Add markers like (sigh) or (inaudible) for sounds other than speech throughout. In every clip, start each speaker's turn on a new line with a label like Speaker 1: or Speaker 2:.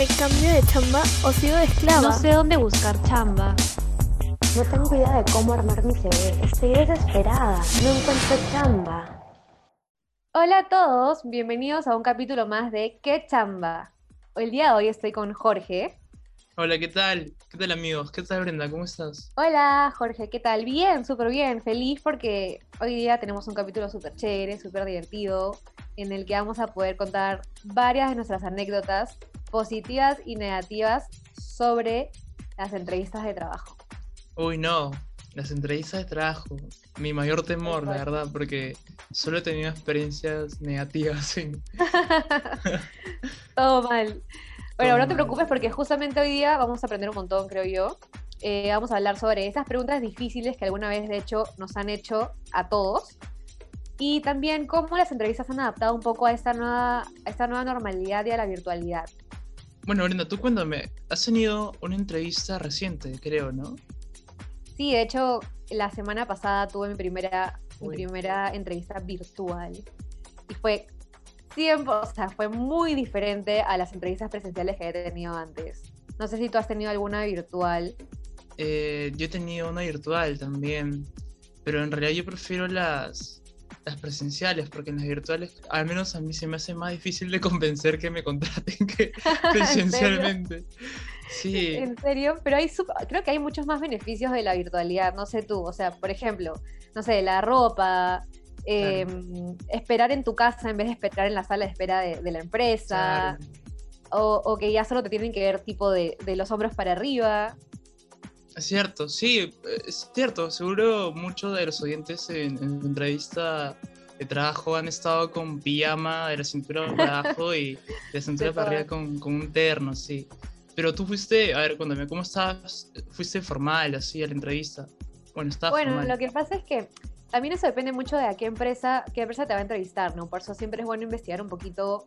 Speaker 1: ¿Me cambio de chamba o sigo de esclava?
Speaker 2: No sé dónde buscar chamba.
Speaker 3: No tengo idea de cómo armar mi CV. Estoy desesperada. No encuentro chamba.
Speaker 2: Hola a todos, bienvenidos a un capítulo más de ¿Qué chamba? El día de hoy estoy con Jorge.
Speaker 4: Hola, ¿qué tal? ¿Qué tal amigos? ¿Qué tal Brenda? ¿Cómo estás?
Speaker 2: Hola Jorge, ¿qué tal? Bien, súper bien, feliz porque hoy día tenemos un capítulo súper chévere, súper divertido, en el que vamos a poder contar varias de nuestras anécdotas positivas y negativas sobre las entrevistas de trabajo.
Speaker 4: Uy, no, las entrevistas de trabajo, mi mayor temor, la verdad, porque solo he tenido experiencias negativas. En... (laughs)
Speaker 2: Todo mal. Bueno, no te preocupes porque justamente hoy día vamos a aprender un montón, creo yo. Eh, vamos a hablar sobre esas preguntas difíciles que alguna vez, de hecho, nos han hecho a todos. Y también cómo las entrevistas han adaptado un poco a esta nueva, a esta nueva normalidad y a la virtualidad.
Speaker 4: Bueno, Brenda, tú cuéntame, has tenido una entrevista reciente, creo, ¿no?
Speaker 2: Sí, de hecho, la semana pasada tuve mi primera, mi primera entrevista virtual. Y fue tiempo, o sea, fue muy diferente a las entrevistas presenciales que he tenido antes. No sé si tú has tenido alguna virtual.
Speaker 4: Eh, yo he tenido una virtual también, pero en realidad yo prefiero las, las presenciales, porque en las virtuales, al menos a mí se me hace más difícil de convencer que me contraten que (laughs) presencialmente. Sí.
Speaker 2: En serio, pero hay creo que hay muchos más beneficios de la virtualidad, no sé tú, o sea, por ejemplo, no sé, la ropa, Em, esperar en tu casa en vez de esperar en la sala de espera de, la empresa, o, que ya solo te tienen que ver tipo de, los hombros para arriba.
Speaker 4: Es cierto, sí, es cierto, seguro muchos de los oyentes en, en entrevista de trabajo han estado con pijama de la cintura para (laughs) abajo y de la cintura para arriba con, con, un terno, sí. Pero tú fuiste, a ver, cuéntame, ¿cómo estabas? ¿Fuiste formal así a la entrevista?
Speaker 2: Bueno, estaba Bueno, lo que pasa es que también eso depende mucho de a qué empresa, qué empresa te va a entrevistar, ¿no? Por eso siempre es bueno investigar un poquito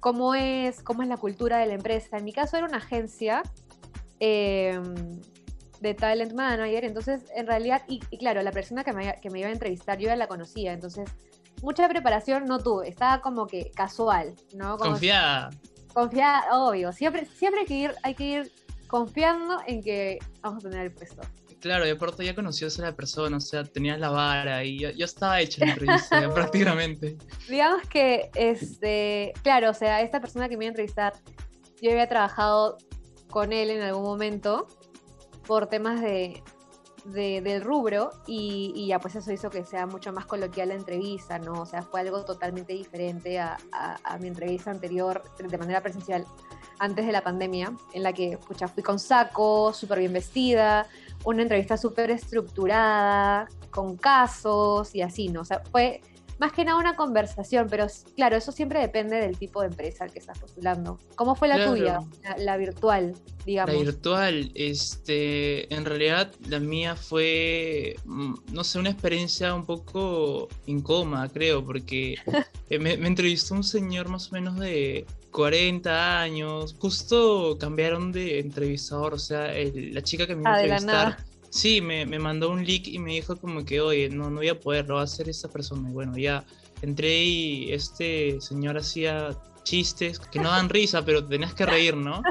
Speaker 2: cómo es, cómo es la cultura de la empresa. En mi caso era una agencia em, de talent manager, entonces en realidad, y, claro, la persona que me, que me, iba a entrevistar yo ya la conocía, entonces mucha preparación no tuve, estaba como que casual, ¿no?
Speaker 4: confiada.
Speaker 2: confiada, obvio, siempre, siempre hay que ir, hay que ir confiando en que vamos a tener el puesto.
Speaker 4: Claro, y aparte ya conocías a la persona, o sea, tenías la vara y ya, estaba hecha la entrevista, (laughs) prácticamente.
Speaker 2: Digamos que, este, claro, o sea, esta persona que me iba a entrevistar, yo había trabajado con él en algún momento por temas de, del rubro y, ya pues eso hizo que sea mucho más coloquial la entrevista, ¿no? O sea, fue algo totalmente diferente a, a mi entrevista anterior de manera presencial antes de la pandemia, en la que, pucha, fui con saco, súper bien vestida, una entrevista súper estructurada, con casos y así, ¿no? O sea, fue más que nada una conversación, pero claro, eso siempre depende del tipo de empresa al que estás postulando. ¿Cómo fue la tuya, la, virtual, digamos?
Speaker 4: La virtual, este, en realidad la mía fue, mm, no sé, una experiencia un poco incómoda, creo, porque (laughs) me, me entrevistó un señor más o menos de 40 años, justo cambiaron de entrevistador, o sea, la chica que me iba a ah, entrevistar, sí, me, me, mandó un link y me dijo como que, oye, no, no voy a poder, lo va a hacer esta persona. Y bueno, ya entré y este señor hacía chistes que no dan risa, pero tenías que reír, ¿no?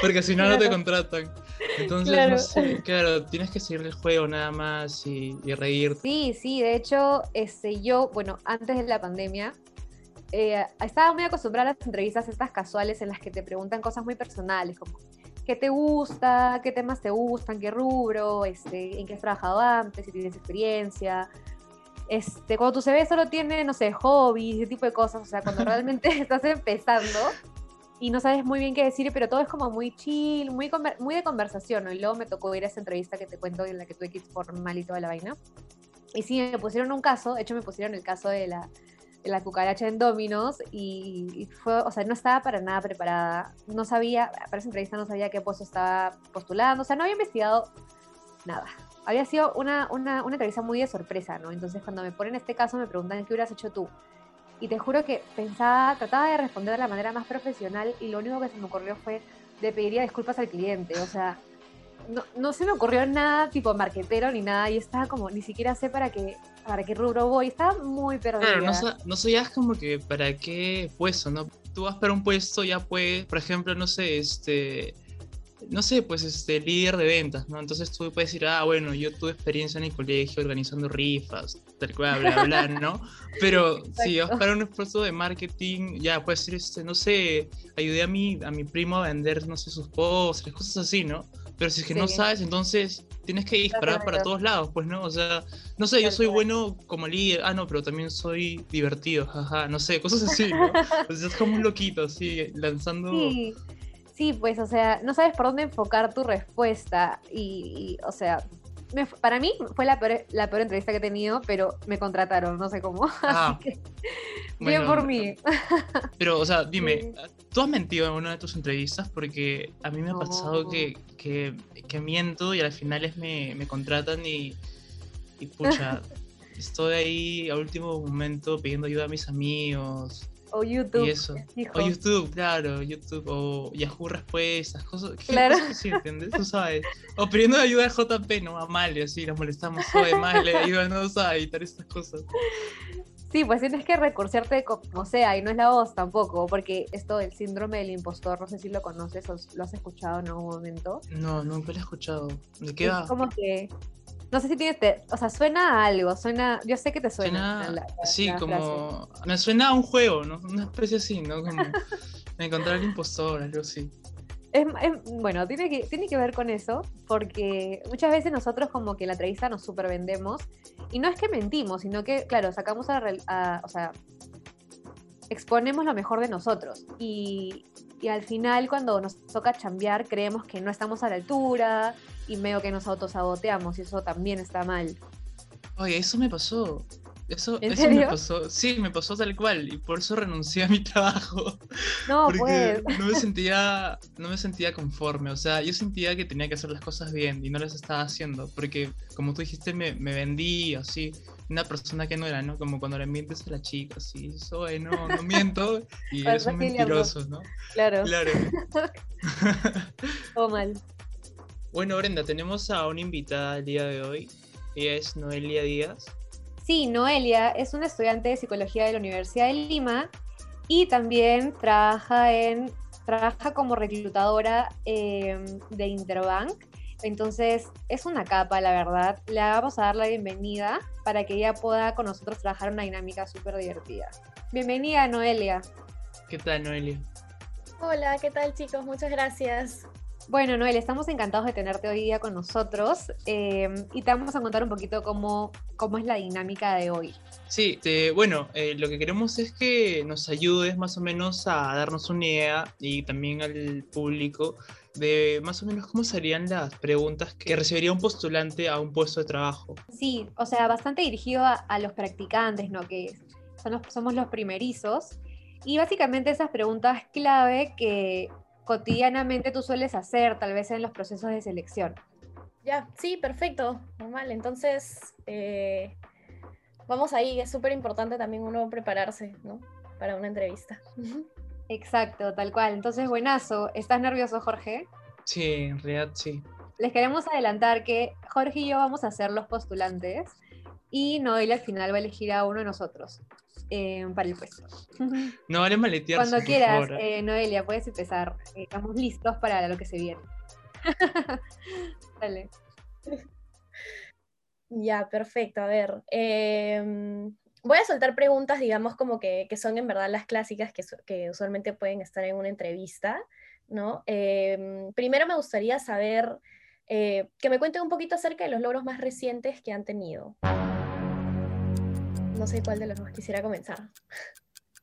Speaker 4: Porque si no, no te contratan. Entonces, claro. no sé, claro, tienes que seguir el juego nada más y, y reír.
Speaker 2: Sí, sí, de hecho, este, yo, bueno, antes de la pandemia, eh, estaba muy acostumbrada a las entrevistas estas casuales en las que te preguntan cosas muy personales, como qué te gusta, qué temas te gustan, qué rubro, este, en qué has trabajado antes, si tienes experiencia. Este, cuando tu CV solo tiene, no sé, hobbies, ese tipo de cosas, o sea, cuando (laughs) realmente (laughs) estás empezando y no sabes muy bien qué decir, pero todo es como muy chill, muy, muy de conversación, ¿no? Y luego me tocó ir a esa entrevista que te cuento en la que tuve que ir formal y toda la vaina. Y sí, me pusieron un caso, de hecho me pusieron el caso de la la cucaracha en Dominos y, fue, o sea, no estaba para nada preparada. No sabía, para esa entrevista no sabía qué puesto estaba postulando, o sea, no había investigado nada. Había sido una, una, una entrevista muy de sorpresa, ¿no? Entonces, cuando me ponen este caso, me preguntan qué hubieras hecho tú. Y te juro que pensaba, trataba de responder de la manera más profesional y lo único que se me ocurrió fue de pediría disculpas al cliente. O sea, no, no, se me ocurrió nada tipo marquetero ni nada. Y estaba como, ni siquiera sé para qué, para qué rubro voy. Estaba muy perdida.
Speaker 4: Claro, no, no sabías como que para qué puesto, ¿no? tú vas para un puesto, ya puedes, por ejemplo, no sé, este, no sé, pues este, líder de ventas, ¿no? Entonces tú puedes decir, ah, bueno, yo tuve experiencia en el colegio organizando rifas, tal cual, bla, bla, ¿no? (laughs) Pero si vas para un esfuerzo de marketing, ya puedes decir, este, no sé, ayudé a mi, a mi primo a vender, no sé, sus postres, cosas así, ¿no? Pero si es que no sabes, entonces tienes que disparar para todos lados, pues, ¿no? O sea, no sé, yo soy bueno como líder, ah, no, pero también soy divertido, jaja, no sé, cosas así, ¿no? (laughs) O sea, es como un loquito, así, lanzando...
Speaker 2: Sí. Sí, pues, o sea, no sabes por dónde enfocar tu respuesta y, o sea, para mí fue la peor, la peor entrevista que he tenido, pero me contrataron, no sé cómo. (laughs)
Speaker 4: Ah,
Speaker 2: Así que, bien por mí.
Speaker 4: Pero, o sea, dime, ¿tú has mentido en una de tus entrevistas? Porque a mí me ha pasado que, que, que, miento y al final me, me contratan y, y pucha, (laughs) estoy ahí a último momento pidiendo ayuda a mis amigos
Speaker 2: o YouTube.
Speaker 4: Y eso. O YouTube, claro, YouTube, o Yahoo Respuestas, cosas,
Speaker 2: claro.
Speaker 4: cosas así, ¿entiendes? Tú sabes. O pidiendo ayuda a JP, no a Male, así, nos molestamos, oye, Male, ayúdanos a editar estas cosas.
Speaker 2: Sí, pues tienes que recursearte como sea, y no es la voz tampoco, porque esto del síndrome del impostor, no sé si lo conoces o lo has escuchado en algún momento.
Speaker 4: No, nunca lo he escuchado. ¿De qué va?
Speaker 2: como que no sé si tienes, o sea, suena a algo, suena, yo sé que te suena.
Speaker 4: sí, como, me suena a un juego, ¿no? (laughs) Una especie así, ¿no? Como encontrar al impostor, algo así.
Speaker 2: Bueno, tiene que, tiene que ver con eso, porque muchas veces nosotros como que la entrevista nos super vendemos, y no es que mentimos, sino que, claro, sacamos a, o sea, exponemos lo mejor de nosotros, y, y al final cuando nos toca chambear creemos que no estamos a la altura, y medio que nos autosaboteamos y eso también está mal.
Speaker 4: Oye, eso me pasó. Eso, eso me pasó. Sí, me pasó tal cual y por eso renuncié a mi (laughs) trabajo.
Speaker 2: No,
Speaker 4: porque
Speaker 2: pues.
Speaker 4: no me sentía no me sentía conforme, o sea, yo sentía que tenía que hacer las cosas bien y no las estaba haciendo, porque como tú dijiste me, me vendí así una persona que no era, ¿no? Como cuando le mientes a la chica, así, soy, no, no miento y (laughs) eres un mentiroso, ¿no?
Speaker 2: Claro.
Speaker 4: Claro. (laughs)
Speaker 2: o mal.
Speaker 4: Bueno, Brenda, tenemos a una invitada el día de hoy. Ella es Noelia Díaz.
Speaker 2: Sí, Noelia es una estudiante de psicología de la Universidad de Lima y también trabaja, en, trabaja como reclutadora em, de Interbank. Entonces es una capa, la verdad. Le vamos a dar la bienvenida para que ella pueda con nosotros trabajar una dinámica súper divertida. Bienvenida, Noelia.
Speaker 4: ¿Qué tal, Noelia?
Speaker 5: Hola, ¿qué tal chicos? Muchas gracias.
Speaker 2: Bueno, Noel, estamos encantados de tenerte hoy día con nosotros em, y te vamos a contar un poquito cómo, cómo es la dinámica de hoy.
Speaker 4: Sí, bueno, eh, lo que queremos es que nos ayudes más o menos a darnos una idea y también al público de más o menos cómo serían las preguntas que recibiría un postulante a un puesto de trabajo.
Speaker 2: Sí, o sea, bastante dirigido a, los practicantes, ¿no? Que somos los primerizos. Y básicamente esas preguntas clave que cotidianamente tú sueles hacer, tal vez en los procesos de selección.
Speaker 5: Ya, sí, perfecto, normal. Entonces, eh, vamos ahí, es súper importante también uno prepararse, ¿no? Para una entrevista.
Speaker 2: Exacto, tal cual. Entonces, buenazo. ¿Estás nervioso, Jorge?
Speaker 4: Sí, en realidad sí.
Speaker 2: Les queremos adelantar que Jorge y yo vamos a ser los postulantes y Noelia al final va a elegir a uno de nosotros. Eh, para el puesto. (laughs)
Speaker 4: No vale maletear.
Speaker 2: Cuando quieras, eh, Noelia, puedes empezar. Eh, estamos listos para lo que se viene. (laughs) Dale.
Speaker 5: Ya, perfecto. A ver. Em, voy a soltar preguntas, digamos, como que, son en verdad las clásicas que, que, usualmente pueden estar en una entrevista, ¿no? Em, primero me gustaría saber que me cuenten un poquito acerca de los logros más recientes que han tenido. No sé cuál de los dos quisiera comenzar.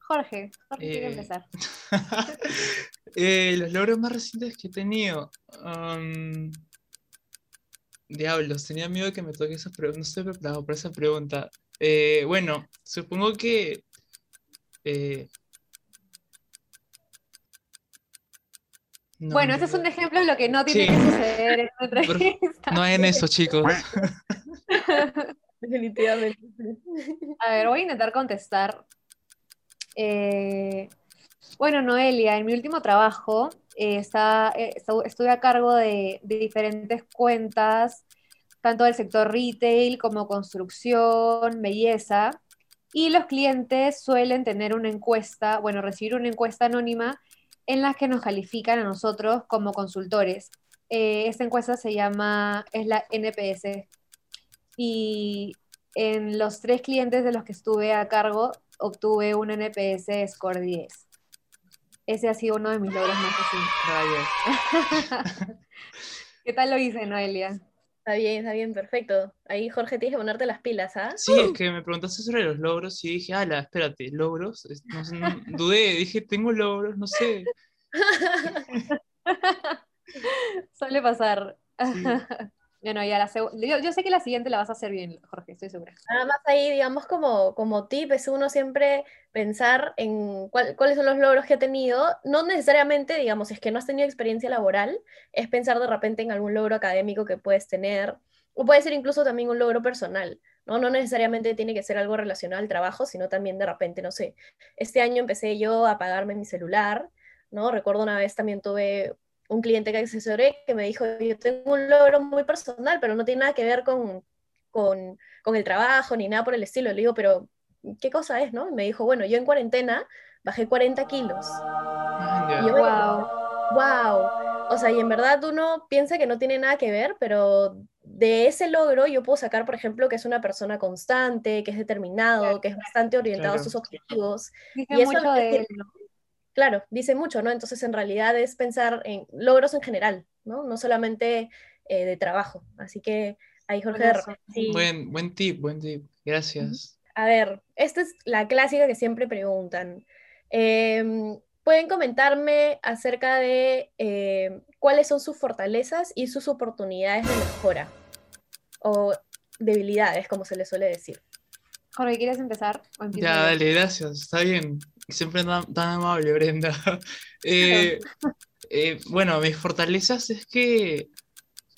Speaker 2: Jorge, Jorge quiere eh, empezar. (laughs)
Speaker 4: Eh, los logros más recientes que he tenido. Um, diablos, tenía miedo de que me toque esa pregunta. No estoy preparado para esa pregunta. Eh, bueno, supongo que.
Speaker 2: bueno, ese es un ejemplo de lo que no tiene que suceder en otra (laughs) entrevista.
Speaker 4: No en eso, chicos. (laughs)
Speaker 5: Definitivamente.
Speaker 2: A ver, voy a intentar contestar. Eh, bueno, Noelia, en mi último trabajo eh, eh, estuve a cargo de, diferentes cuentas, tanto del sector retail como construcción, belleza. Y los clientes suelen tener una encuesta, bueno, recibir una encuesta anónima en la que nos califican a nosotros como consultores. Eh, esta encuesta se llama, es la NPS. Y en los tres clientes de los que estuve a cargo, obtuve un NPS Score 10. Ese ha sido uno de mis logros más recientes. (laughs) ¿Qué tal lo hice, Noelia?
Speaker 5: Está bien, está bien, perfecto. Ahí, Jorge, tienes que ponerte las pilas, ¿ah?
Speaker 4: Sí, es que me preguntaste sobre los logros y dije, ala, espérate, ¿logros? No, sé, no- dudé, dije, tengo logros, no sé. (laughs)
Speaker 2: Suele pasar.
Speaker 4: Sí. (laughs)
Speaker 2: Bueno, ya la yo, yo sé que la siguiente la vas a hacer bien, Jorge, estoy segura.
Speaker 5: Nada más ahí, digamos, como, como tip, es uno siempre pensar en cuál- cuáles son los logros que ha tenido. No necesariamente, digamos, es que no has tenido experiencia laboral, es pensar de repente en algún logro académico que puedes tener, o puede ser incluso también un logro personal, ¿no? No necesariamente tiene que ser algo relacionado al trabajo, sino también de repente, no sé, este año empecé yo a pagarme mi celular, ¿no? Recuerdo una vez también tuve un cliente que asesoré que me dijo, yo tengo un logro muy personal, pero no tiene nada que ver con, con, con el trabajo ni nada por el estilo. Le digo, pero ¿qué cosa es, no? Y me dijo, bueno, yo en cuarentena bajé 40 kilos.
Speaker 4: Ah, ya.
Speaker 5: Y yo
Speaker 2: Wow.
Speaker 5: wow. O sea, y en verdad uno piensa que no tiene nada que ver, pero de ese logro yo puedo sacar, por ejemplo, que es una persona constante, que es determinado, que es bastante orientado a sus objetivos.
Speaker 2: Dice
Speaker 5: Y eso
Speaker 2: mucho de
Speaker 5: es
Speaker 2: él, ¿no?
Speaker 5: Claro, dice mucho, ¿no? Entonces, en realidad es pensar en logros en general, ¿no? No solamente eh, de trabajo. Así que ahí, Jorge, sí.
Speaker 4: Buen, buen tip, buen tip. Gracias.
Speaker 5: A ver, esta es la clásica que siempre preguntan. Em, Pueden comentarme acerca de em, cuáles son sus fortalezas y sus oportunidades de mejora o debilidades, como se le suele decir.
Speaker 2: Jorge, ¿quieres empezar? ¿O
Speaker 4: Ya, dale, gracias. Está bien. Siempre tan, tan amable, Brenda. (laughs) Eh, (laughs) eh, bueno, mis fortalezas es que,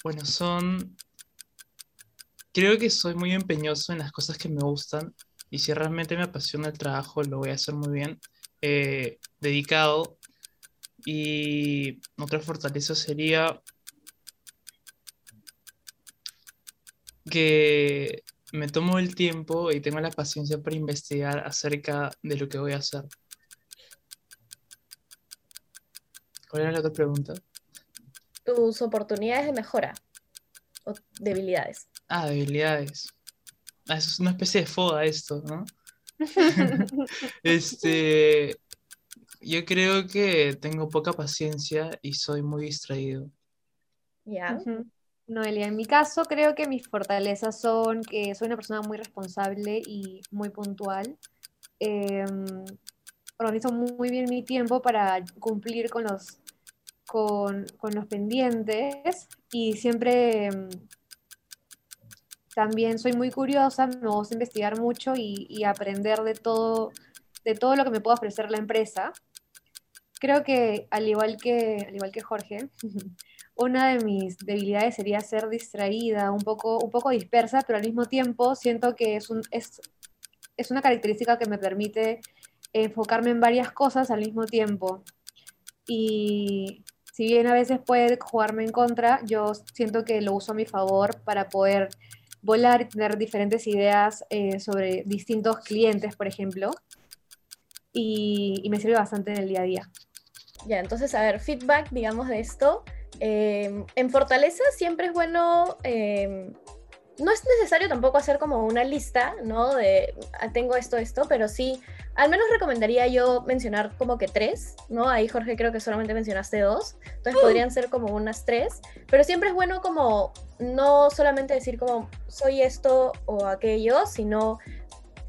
Speaker 4: bueno, son... Creo que soy muy empeñoso en las cosas que me gustan y si realmente me apasiona el trabajo lo voy a hacer muy bien, eh, dedicado. Y otra fortaleza sería que me tomo el tiempo y tengo la paciencia para investigar acerca de lo que voy a hacer. ¿Cuál era la otra pregunta?
Speaker 5: Tus oportunidades de mejora o debilidades.
Speaker 4: Ah, debilidades. Ah, eso es una especie de foda esto, ¿no? (laughs) Este, yo creo que tengo poca paciencia y soy muy distraído.
Speaker 5: ¿Ya?
Speaker 2: Noelia, en mi caso creo que mis fortalezas son que soy una persona muy responsable y muy puntual. Em, organizo muy bien mi tiempo para cumplir con los, con, con los pendientes y siempre em, también soy muy curiosa, me gusta investigar mucho y, y aprender de todo, de todo lo que me pueda ofrecer la empresa. Creo que al igual que, al igual que Jorge, (laughs) una de mis debilidades sería ser distraída, un poco, un poco dispersa, pero al mismo tiempo siento que es, un, es, es una característica que me permite enfocarme en varias cosas al mismo tiempo. Y si bien a veces puede jugarme en contra, yo siento que lo uso a mi favor para poder volar y tener diferentes ideas eh, sobre distintos clientes, por ejemplo. Y, y me sirve bastante en el día a día.
Speaker 5: Ya, entonces, a ver, feedback, digamos, de esto. Eh, en Fortaleza siempre es bueno, eh, no es necesario tampoco hacer como una lista, ¿no? De, ah, tengo esto, esto, pero sí, al menos recomendaría yo mencionar como que tres, ¿no? Ahí Jorge creo que solamente mencionaste dos, entonces podrían ser como unas tres, pero siempre es bueno como no solamente decir como soy esto o aquello, sino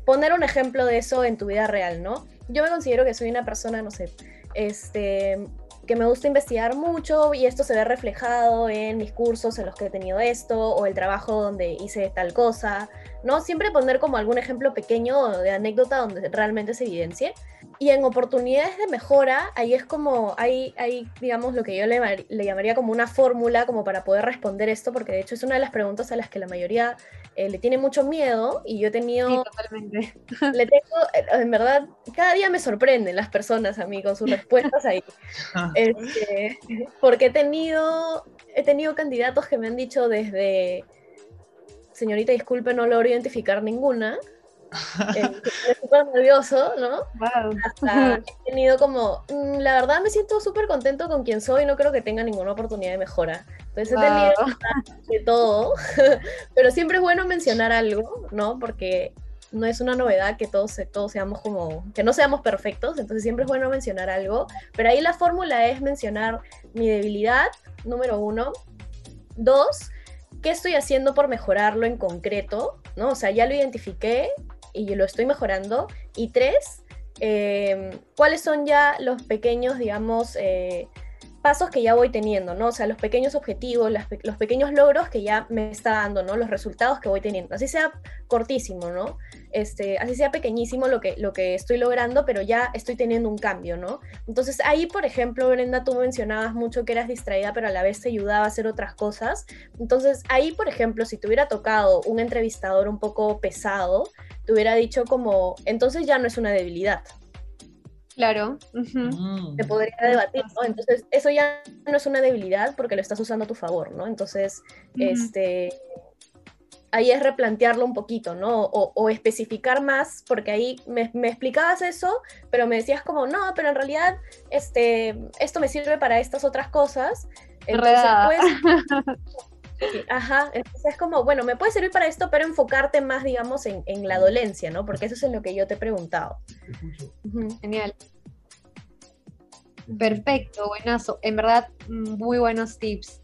Speaker 5: poner un ejemplo de eso en tu vida real, ¿no? Yo me considero que soy una persona, no sé, este, que me gusta investigar mucho y esto se ve reflejado en mis cursos en los que he tenido esto o el trabajo donde hice tal cosa, ¿no? Siempre poner como algún ejemplo pequeño de anécdota donde realmente se evidencie. Y en oportunidades de mejora, ahí es como, hay, hay digamos, lo que yo le, le llamaría como una fórmula como para poder responder esto, porque de hecho es una de las preguntas a las que la mayoría eh, le tiene mucho miedo y yo he tenido
Speaker 2: Sí, totalmente. (laughs)
Speaker 5: le tengo, eh, en verdad, cada día me sorprenden las personas a mí con sus respuestas ahí. Este, porque he tenido, he tenido candidatos que me han dicho desde, señorita, disculpe, no logro identificar ninguna, (laughs) eh, súper nervioso, ¿no?
Speaker 2: Wow.
Speaker 5: Hasta he tenido como, mm, la verdad me siento súper contento con quien soy, no creo que tenga ninguna oportunidad de mejora. Entonces he tenido
Speaker 2: Wow.
Speaker 5: de todo, (laughs) pero siempre es bueno mencionar algo, ¿no? Porque no es una novedad que todos, todos seamos como, que no seamos perfectos, entonces siempre es bueno mencionar algo, pero ahí la fórmula es mencionar mi debilidad, número uno, dos, qué estoy haciendo por mejorarlo en concreto, ¿no? O sea, ya lo identifiqué y lo estoy mejorando, y tres, eh, cuáles son ya los pequeños, digamos, eh, pasos que ya voy teniendo, ¿no? O sea, los pequeños objetivos, los pequeños logros que ya me está dando, ¿no? Los resultados que voy teniendo. Así sea cortísimo, ¿no? Este, así sea pequeñísimo lo que, lo que estoy logrando, pero ya estoy teniendo un cambio, ¿no? Entonces ahí, por ejemplo, Brenda, tú mencionabas mucho que eras distraída, pero a la vez te ayudaba a hacer otras cosas. Entonces ahí, por ejemplo, si te hubiera tocado un entrevistador un poco pesado, te hubiera dicho como, entonces ya no es una debilidad,
Speaker 2: Claro. ujú.
Speaker 4: Mm.
Speaker 5: se podría debatir, ¿no? Entonces, eso ya no es una debilidad porque lo estás usando a tu favor, ¿no? Entonces, este, ahí es replantearlo un poquito, ¿no? O, o especificar más, porque ahí me, me explicabas eso, pero me decías como, no, pero en realidad, este, esto me sirve para estas otras cosas. Entonces, pues, (laughs) Ajá, entonces es como, bueno, me puede servir para esto, pero enfocarte más, digamos, en, en la dolencia, ¿no? Porque eso es en lo que yo te he preguntado.
Speaker 2: Genial. Perfecto, buenazo. En verdad, muy buenos tips.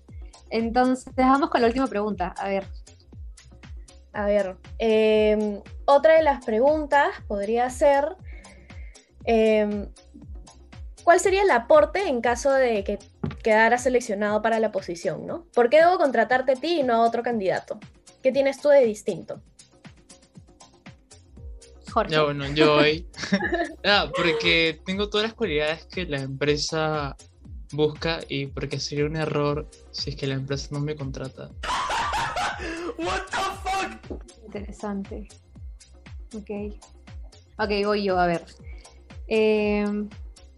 Speaker 2: Entonces, vamos con la última pregunta. A ver.
Speaker 5: A ver, em, otra de las preguntas podría ser, em, ¿cuál sería el aporte en caso de que quedara seleccionado para la posición, ¿no? ¿Por qué debo contratarte a ti y no a otro candidato? ¿Qué tienes tú de distinto?
Speaker 2: Jorge.
Speaker 4: Ya bueno, yo hoy. (laughs) ah, porque tengo todas las cualidades que la empresa busca y porque sería un error si es que la empresa no me contrata. (laughs)
Speaker 2: Interesante. Ok. Ok, voy yo, a ver. Em,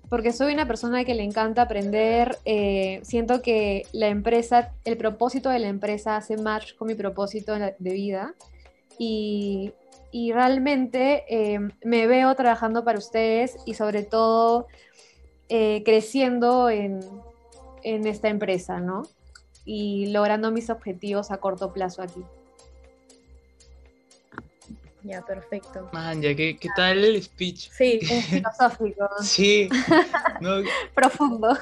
Speaker 2: porque soy una persona que le encanta aprender. eh, siento que la empresa, el propósito de la empresa hace match con mi propósito de, vida. Y, y realmente em, me veo trabajando para ustedes y sobre todo eh, creciendo en, en esta empresa, ¿no? Y logrando mis objetivos a corto plazo aquí.
Speaker 5: Ya, perfecto.
Speaker 4: Man, ya, ¿qué, qué tal el speech?
Speaker 5: Sí,
Speaker 2: Es (laughs) filosófico,
Speaker 4: Sí, no,
Speaker 2: profundo.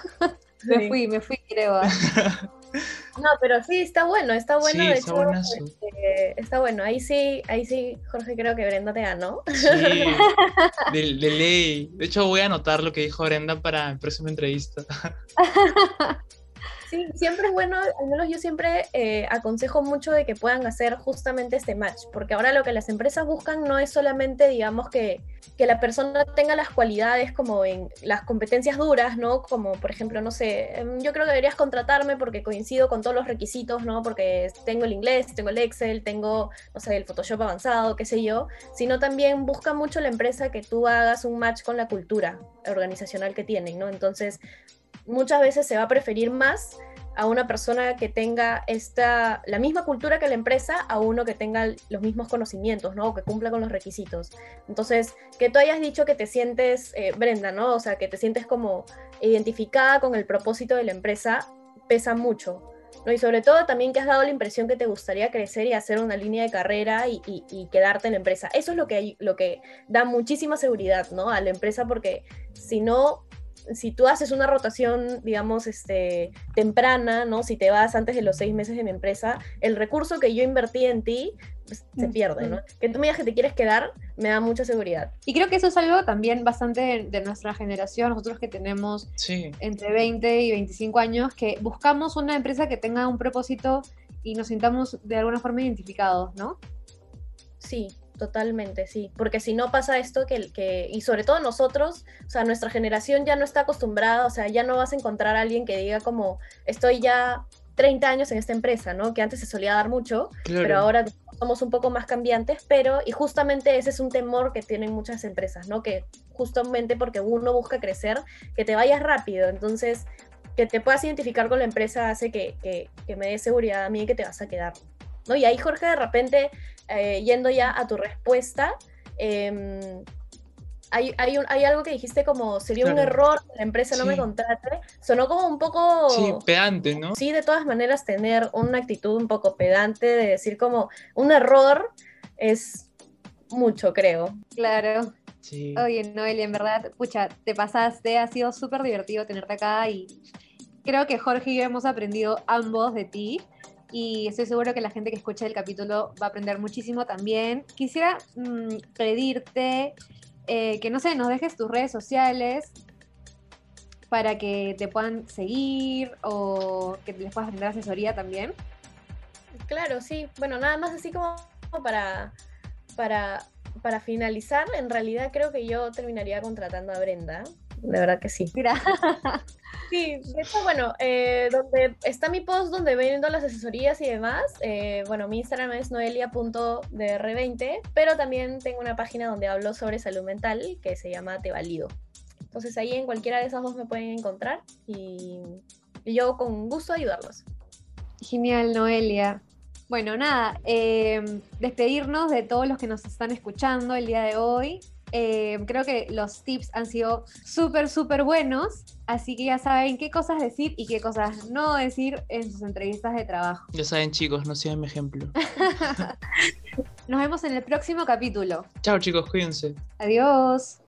Speaker 2: Me fui, me fui, creo. (laughs)
Speaker 5: no, pero sí, está bueno, está bueno,
Speaker 4: Sí,
Speaker 5: de
Speaker 4: está
Speaker 5: hecho,
Speaker 4: buenazo.
Speaker 5: este, está bueno. Ahí sí, ahí sí, Jorge, creo que Brenda te ganó.
Speaker 4: sí, (laughs) de, de ley. De hecho, voy a anotar lo que dijo Brenda para la próxima entrevista.
Speaker 5: Sí, siempre es bueno, al menos yo siempre eh, aconsejo mucho de que puedan hacer justamente este match, porque ahora lo que las empresas buscan no es solamente, digamos, que, que la persona tenga las cualidades como en las competencias duras, ¿no? Como, por ejemplo, no sé, em, yo creo que deberías contratarme porque coincido con todos los requisitos, ¿no? Porque tengo el inglés, tengo el Excel, tengo, no sé, el Photoshop avanzado, qué sé yo, sino también busca mucho la empresa que tú hagas un match con la cultura organizacional que tienen, ¿no? Entonces, muchas veces se va a preferir más a una persona que tenga esta, la misma cultura que la empresa a uno que tenga los mismos conocimientos, ¿no? O que cumpla con los requisitos. Entonces, que tú hayas dicho que te sientes, eh, Brenda, ¿no? O sea, que te sientes como identificada con el propósito de la empresa, pesa mucho. ¿no? Y sobre todo también que has dado la impresión que te gustaría crecer y hacer una línea de carrera y, y- y quedarte en la empresa. Eso es lo que, hay- lo que da muchísima seguridad ¿no? a la empresa porque si no, si tú haces una rotación, digamos, este, temprana, ¿no? Si te vas antes de los seis meses de mi empresa, el recurso que yo invertí en ti pues, se
Speaker 2: Mm,
Speaker 5: pierde, ¿no? Que tú me digas que te quieres quedar, me da mucha seguridad.
Speaker 2: Y creo que eso es algo también bastante de, de nuestra generación, nosotros que tenemos
Speaker 4: Sí,
Speaker 2: entre 20 y 25 años, que buscamos una empresa que tenga un propósito y nos sintamos de alguna forma identificados, ¿no?
Speaker 5: Sí, totalmente, sí. Porque si no pasa esto, que, que, y sobre todo nosotros, o sea, nuestra generación ya no está acostumbrada, o sea, ya no vas a encontrar a alguien que diga como, estoy ya 30 años en esta empresa, ¿no? Que antes se solía dar mucho,
Speaker 4: claro.
Speaker 5: pero ahora somos un poco más cambiantes, pero, y justamente ese es un temor que tienen muchas empresas, ¿no? Que justamente porque uno busca crecer, que te vayas rápido, entonces que te puedas identificar con la empresa hace que, que, que me dé seguridad a mí que te vas a quedar, ¿no? Y ahí, Jorge, de repente, eh, yendo ya a tu respuesta, em, hay, hay, un- hay algo que dijiste como sería un
Speaker 4: Claro.
Speaker 5: error que la empresa no me contrate. Sonó como un poco...
Speaker 4: Sí, pedante, ¿no?
Speaker 5: Sí, de todas maneras, tener una actitud un poco pedante de decir como un error es mucho, creo.
Speaker 2: Claro.
Speaker 4: Sí.
Speaker 2: Oye, Noelia, en verdad, pucha, te pasaste, ha sido súper divertido tenerte acá y creo que Jorge y yo hemos aprendido ambos de ti y estoy seguro que la gente que escucha el capítulo va a aprender muchísimo también. Quisiera mm, pedirte eh, que, no sé, nos dejes tus redes sociales para que te puedan seguir o que les puedas brindar asesoría también.
Speaker 5: Claro, sí. Bueno, nada más así como para, para, para finalizar, en realidad creo que yo terminaría contratando a Brenda. De verdad que sí.
Speaker 2: Mira, (laughs)
Speaker 5: Sí, de hecho, bueno, eh, donde está mi post donde vendo las asesorías y demás, eh, bueno, mi Instagram es noelia.dr20, pero también tengo una página donde hablo sobre salud mental que se llama Te Valido. Entonces ahí en cualquiera de esas dos me pueden encontrar y, y yo con gusto ayudarlos.
Speaker 2: Genial, Noelia. Bueno, nada, eh, despedirnos de todos los que nos están escuchando el día de hoy. Eh, creo que los tips han sido súper, súper buenos, así que ya saben qué cosas decir y qué cosas no decir en sus entrevistas de trabajo.
Speaker 4: Ya saben, chicos, no sigan mi ejemplo. (laughs)
Speaker 2: Nos vemos en el próximo capítulo.
Speaker 4: Chao, chicos, cuídense.
Speaker 2: Adiós.